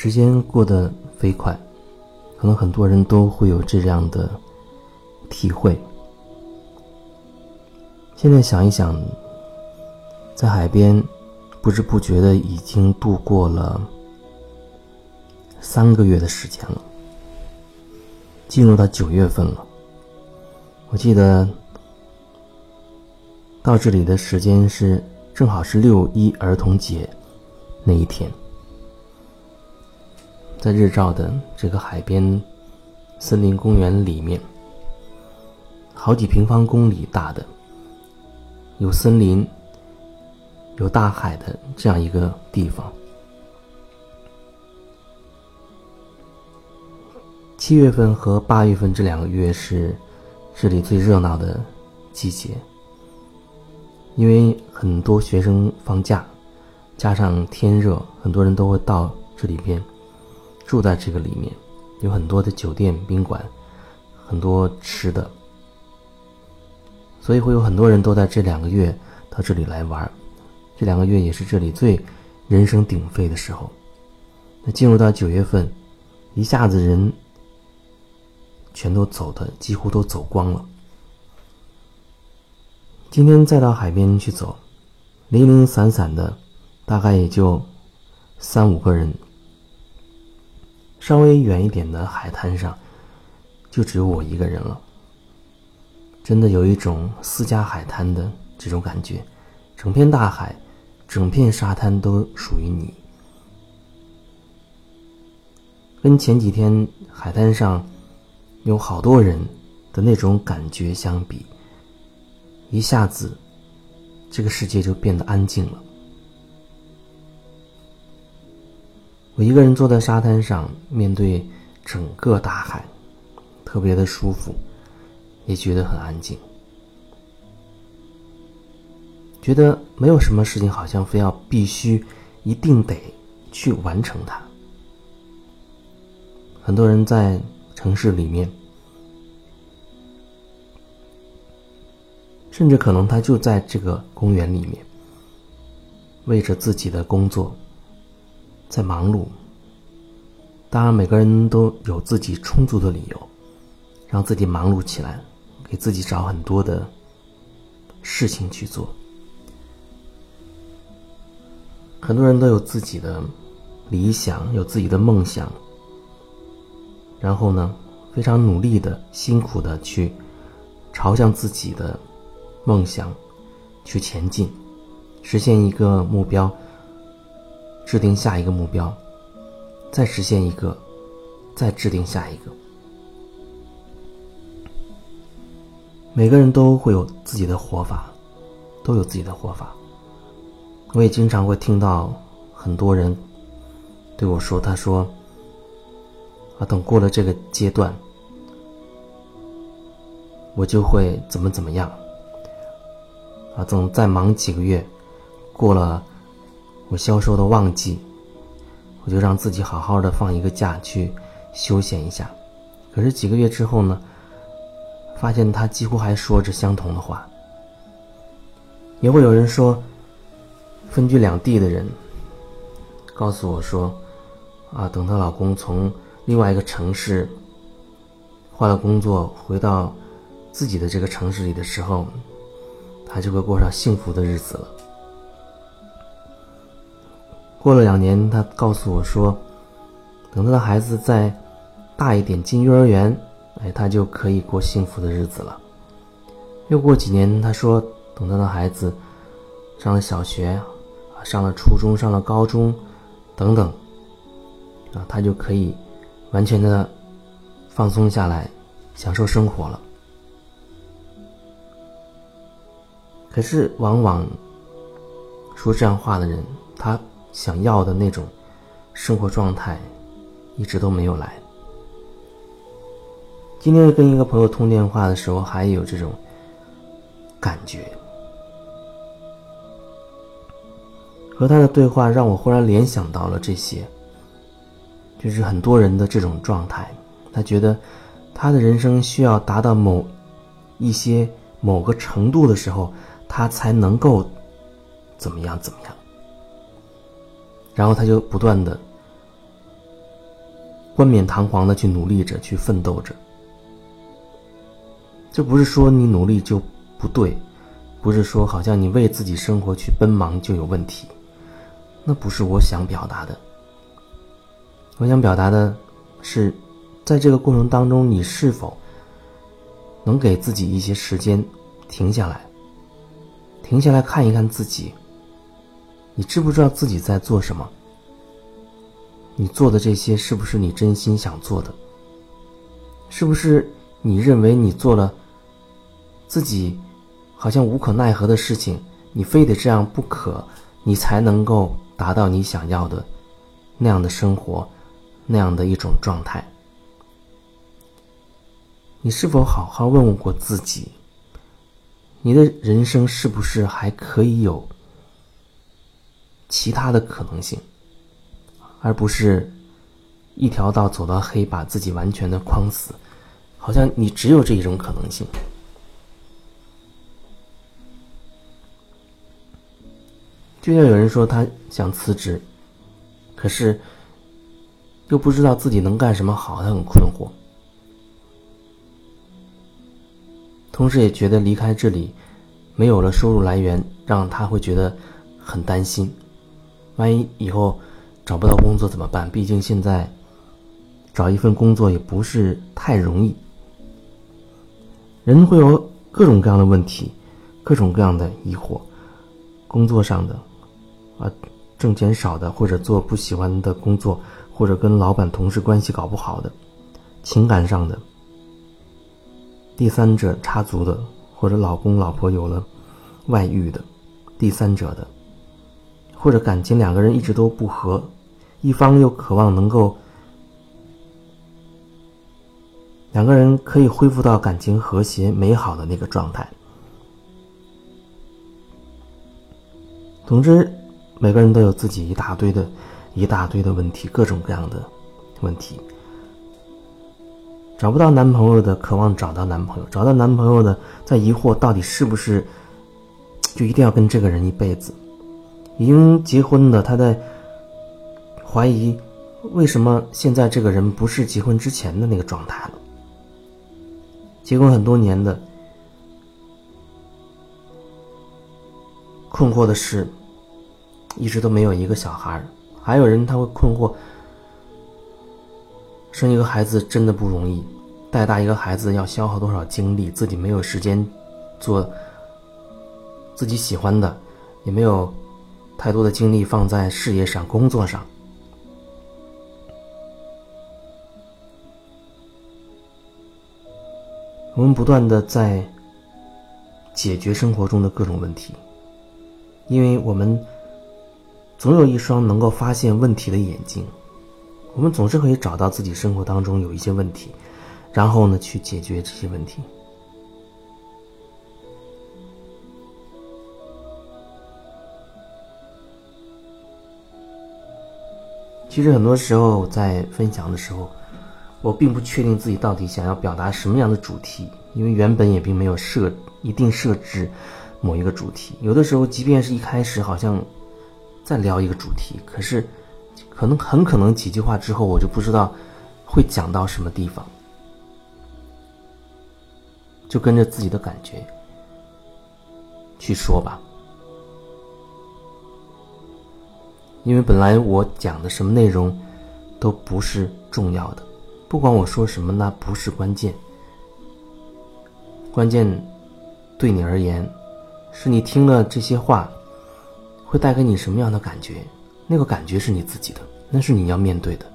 时间过得飞快，可能很多人都会有这样的体会。现在想一想，在海边不知不觉的已经度过了三个月的时间了，进入到九月份了。我记得到这里的时间是正好是六一儿童节那一天，在日照的这个海边森林公园里面，好几平方公里大的。有森林、有大海的这样一个地方。七月份和八月份这两个月是这里最热闹的季节，因为很多学生放假，加上天热，很多人都会到这里边住在这个里面，有很多的酒店、宾馆，很多吃的。所以会有很多人都在这两个月到这里来玩，这两个月也是这里最人声鼎沸的时候。那进入到九月份，一下子人全都走的几乎都走光了。今天再到海边去走，零零散散的，大概也就三五个人。稍微远一点的海滩上，就只有我一个人了。真的有一种私家海滩的这种感觉，整片大海，整片沙滩都属于你。跟前几天海滩上有好多人的那种感觉相比，一下子这个世界就变得安静了。我一个人坐在沙滩上，面对整个大海，特别的舒服。也觉得很安静，觉得没有什么事情好像非要必须一定得去完成它。很多人在城市里面，甚至可能他就在这个公园里面，为着自己的工作在忙碌。当然，每个人都有自己充足的理由，让自己忙碌起来。给自己找很多的事情去做，很多人都有自己的理想，有自己的梦想，然后呢，非常努力的、辛苦的去朝向自己的梦想去前进，实现一个目标，制定下一个目标，再实现一个，再制定下一个。每个人都会有自己的活法，都有自己的活法。我也经常会听到很多人对我说：“他说，啊，等过了这个阶段，我就会怎么怎么样。啊，等再忙几个月，过了我销售的旺季，我就让自己好好的放一个假去休闲一下。可是几个月之后呢？”发现他几乎还说着相同的话，也会有人说，分居两地的人告诉我说，啊，等她老公从另外一个城市换了工作，回到自己的这个城市里的时候，她就会过上幸福的日子了。过了两年，他告诉我说，等他的孩子再大一点，进幼儿园。哎，他就可以过幸福的日子了。又过几年，他说，等他的孩子上了小学，啊，上了初中，上了高中，等等，啊，他就可以完全的放松下来，享受生活了。可是，往往说这样话的人，他想要的那种生活状态，一直都没有来。今天跟一个朋友通电话的时候，还有这种感觉。和他的对话让我忽然联想到了这些，就是很多人的这种状态。他觉得他的人生需要达到某一些某个程度的时候，他才能够怎么样怎么样。然后他就不断的冠冕堂皇的去努力着，去奋斗着。这不是说你努力就不对，不是说好像你为自己生活去奔忙就有问题，那不是我想表达的。我想表达的是，在这个过程当中，你是否能给自己一些时间停下来，停下来看一看自己，你知不知道自己在做什么？你做的这些是不是你真心想做的？是不是你认为你做了自己好像无可奈何的事情，你非得这样不可，你才能够达到你想要的那样的生活，那样的一种状态？你是否好好问问过自己？你的人生是不是还可以有其他的可能性？而不是一条道走到黑，把自己完全的框死，好像你只有这一种可能性。就像有人说他想辞职，可是又不知道自己能干什么好，他很困惑。同时也觉得离开这里没有了收入来源，让他会觉得很担心，万一以后。找不到工作怎么办？毕竟现在找一份工作也不是太容易。人会有各种各样的问题，各种各样的疑惑，工作上的啊，挣钱少的，或者做不喜欢的工作，或者跟老板同事关系搞不好的，情感上的，第三者插足的，或者老公老婆有了外遇的，第三者的，或者感情两个人一直都不和。一方又渴望能够两个人可以恢复到感情和谐美好的那个状态。总之，每个人都有自己一大堆的、一大堆的问题，各种各样的问题。找不到男朋友的，渴望找到男朋友；找到男朋友的，在疑惑到底是不是就一定要跟这个人一辈子。已经结婚的，他在。怀疑，为什么现在这个人不是结婚之前的那个状态了？结婚很多年的，困惑的是，一直都没有一个小孩还有人他会困惑，生一个孩子真的不容易，带大一个孩子要消耗多少精力，自己没有时间做自己喜欢的，也没有太多的精力放在事业上、工作上。我们不断的在解决生活中的各种问题，因为我们总有一双能够发现问题的眼睛，我们总是可以找到自己生活当中有一些问题，然后呢去解决这些问题。其实很多时候在分享的时候。我并不确定自己到底想要表达什么样的主题，因为原本也并没有设一定设置某一个主题。有的时候，即便是一开始好像在聊一个主题，可是可能很可能几句话之后，我就不知道会讲到什么地方，就跟着自己的感觉去说吧。因为本来我讲的什么内容都不是重要的。不管我说什么，那不是关键。关键对你而言，是你听了这些话，会带给你什么样的感觉？那个感觉是你自己的，那是你要面对的。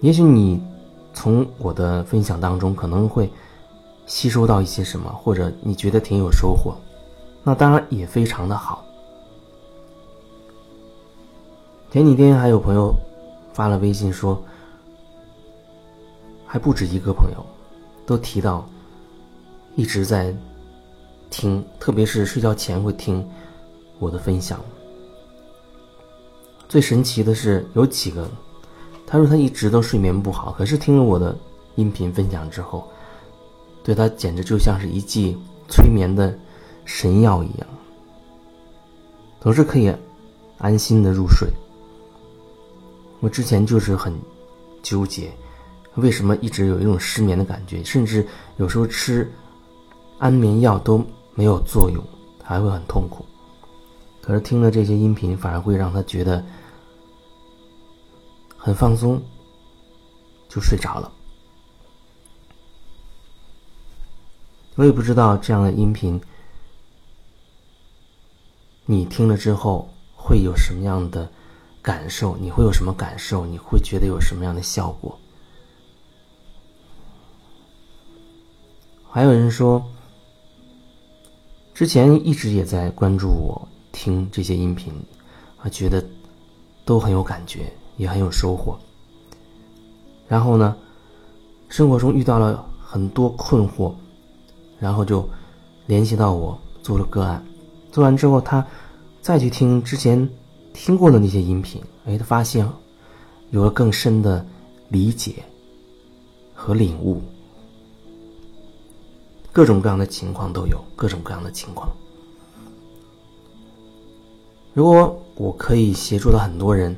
也许你从我的分享当中可能会吸收到一些什么，或者你觉得挺有收获，那当然也非常的好。前几天还有朋友发了微信说。还不止一个朋友，都提到一直在听，特别是睡觉前会听我的分享。最神奇的是，有几个他说他一直都睡眠不好，可是听了我的音频分享之后，对他简直就像是一剂催眠的神药一样，总是可以安心的入睡。我之前就是很纠结，为什么一直有一种失眠的感觉，甚至有时候吃安眠药都没有作用，还会很痛苦。可是听了这些音频，反而会让他觉得很放松，就睡着了。我也不知道这样的音频，你听了之后会有什么样的感受？你会有什么感受？你会觉得有什么样的效果？还有人说，之前一直也在关注我听这些音频，啊，觉得都很有感觉，也很有收获。然后呢，生活中遇到了很多困惑。然后就联系到我做了个案，做完之后他再去听之前听过的那些音频，哎，他发现有了更深的理解和领悟，各种各样的情况都有，各种各样的情况。如果我可以协助到很多人，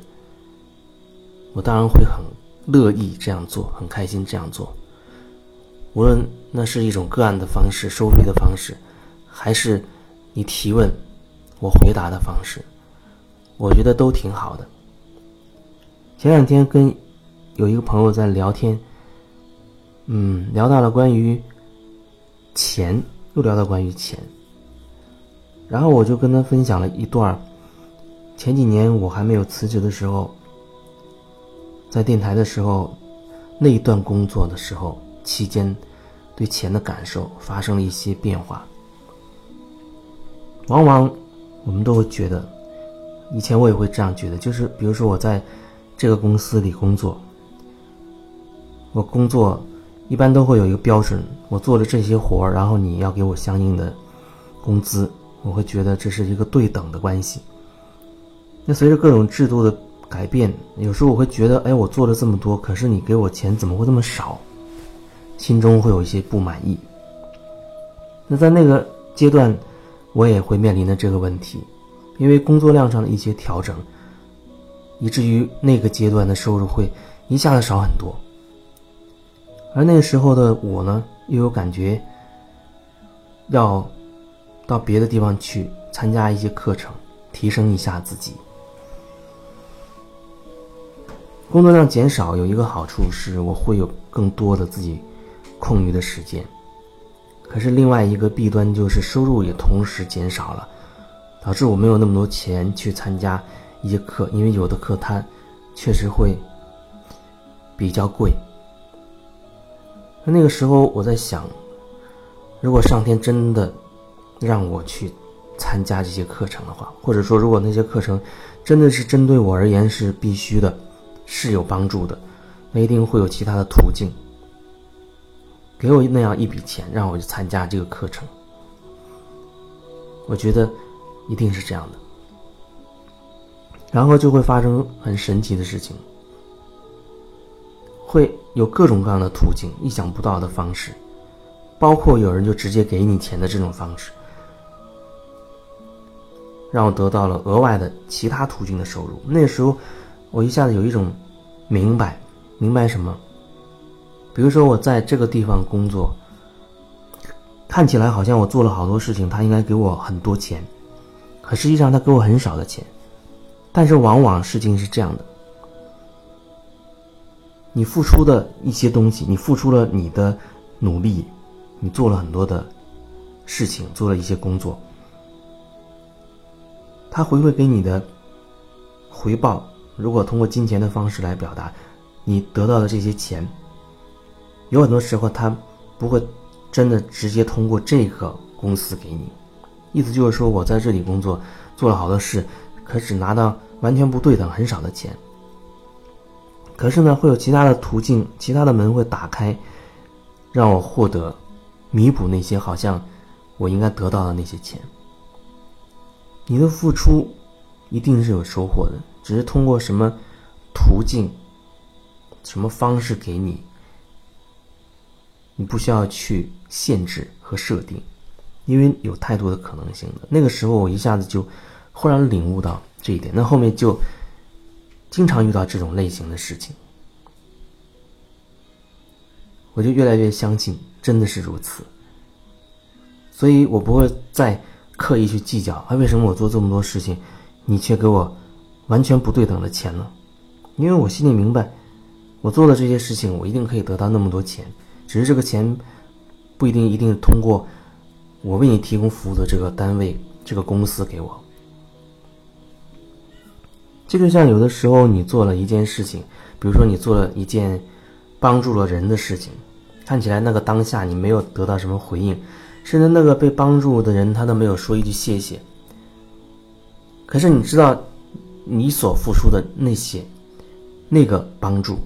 我当然会很乐意这样做，很开心这样做。无论那是一种个案的方式、收费的方式，还是你提问我回答的方式，我觉得都挺好的。前两天跟有一个朋友在聊天，嗯，聊到了关于钱，又聊到关于钱，然后我就跟他分享了一段前几年我还没有辞职的时候，在电台的时候那一段工作的时候。期间，对钱的感受发生了一些变化。往往我们都会觉得，以前我也会这样觉得，就是比如说我在这个公司里工作，我工作一般都会有一个标准，我做了这些活儿，然后你要给我相应的工资，我会觉得这是一个对等的关系。那随着各种制度的改变，有时候我会觉得，哎，我做了这么多，可是你给我钱怎么会这么少？心中会有一些不满意。那在那个阶段，我也会面临的这个问题，因为工作量上的一些调整，以至于那个阶段的收入会一下子少很多。而那个时候的我呢，又有感觉要到别的地方去参加一些课程，提升一下自己。工作量减少有一个好处是，我会有更多的自己。空余的时间，可是另外一个弊端就是收入也同时减少了，导致我没有那么多钱去参加一些课，因为有的课它确实会比较贵。那个时候我在想，如果上天真的让我去参加这些课程的话，或者说如果那些课程真的是针对我而言是必须的，是有帮助的，那一定会有其他的途径。给我那样一笔钱，让我去参加这个课程，我觉得一定是这样的。然后就会发生很神奇的事情，会有各种各样的途径、意想不到的方式，包括有人就直接给你钱的这种方式，让我得到了额外的其他途径的收入。那时候，我一下子有一种明白，明白什么？比如说我在这个地方工作，看起来好像我做了好多事情，他应该给我很多钱，可实际上他给我很少的钱。但是往往事情是这样的：你付出的一些东西，你付出了你的努力，你做了很多的事情，做了一些工作，他回馈给你的回报，如果通过金钱的方式来表达，你得到的这些钱。有很多时候，他不会真的直接通过这个公司给你，意思就是说我在这里工作做了好多事，可只拿到完全不对等、很少的钱。可是呢，会有其他的途径、其他的门会打开，让我获得弥补那些好像我应该得到的那些钱。你的付出一定是有收获的，只是通过什么途径、什么方式给你。你不需要去限制和设定，因为有太多的可能性了。那个时候，我一下子就忽然领悟到这一点。那后面就经常遇到这种类型的事情，我就越来越相信真的是如此。所以我不会再刻意去计较，啊，为什么我做这么多事情，你却给我完全不对等的钱呢？因为我心里明白，我做的这些事情，我一定可以得到那么多钱，只是这个钱不一定一定通过我为你提供服务的这个单位、这个公司给我。这就像有的时候你做了一件事情，比如说你做了一件帮助了人的事情，看起来那个当下你没有得到什么回应，甚至那个被帮助的人他都没有说一句谢谢。可是你知道，你所付出的那些，那个帮助，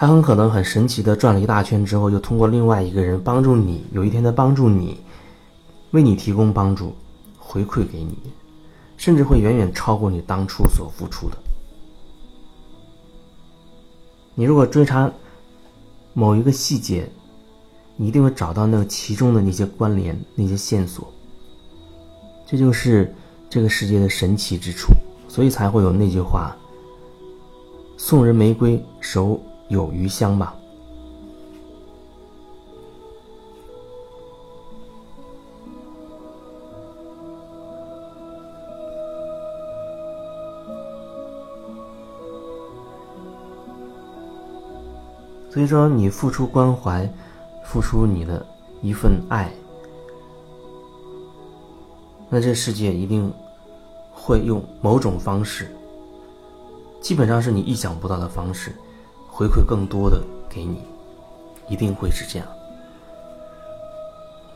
他很可能很神奇的转了一大圈之后，又通过另外一个人帮助你，有一天他帮助你，为你提供帮助，回馈给你。甚至会远远超过你当初所付出的。你如果追查某一个细节，你一定会找到那个其中的那些关联、那些线索。这就是这个世界的神奇之处，所以才会有那句话：“送人玫瑰，手有余香吧。”所以说，你付出关怀，付出你的一份爱，那这世界一定会用某种方式，基本上是你意想不到的方式，回馈更多的给你，一定会是这样。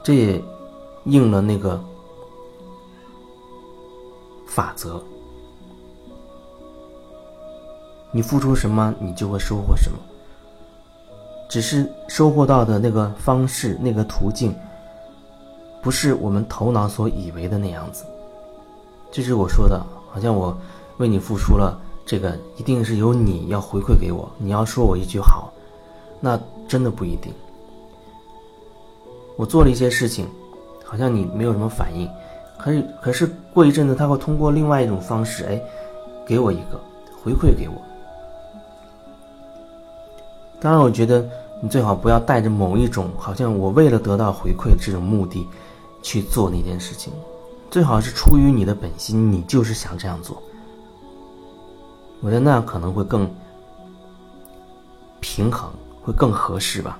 这也应了那个法则：你付出什么，你就会收获什么。只是收获到的那个方式、那个途径，不是我们头脑所以为的那样子。这是我说的，好像我为你付出了这个，一定是由你要回馈给我，你要说我一句好，那真的不一定。我做了一些事情，好像你没有什么反应，可是可是过一阵子，他会通过另外一种方式，哎，给我一个回馈给我。当然，我觉得。你最好不要带着某一种好像我为了得到回馈这种目的去做那件事情，最好是出于你的本心，你就是想这样做。我觉得那样可能会更平衡，会更合适吧。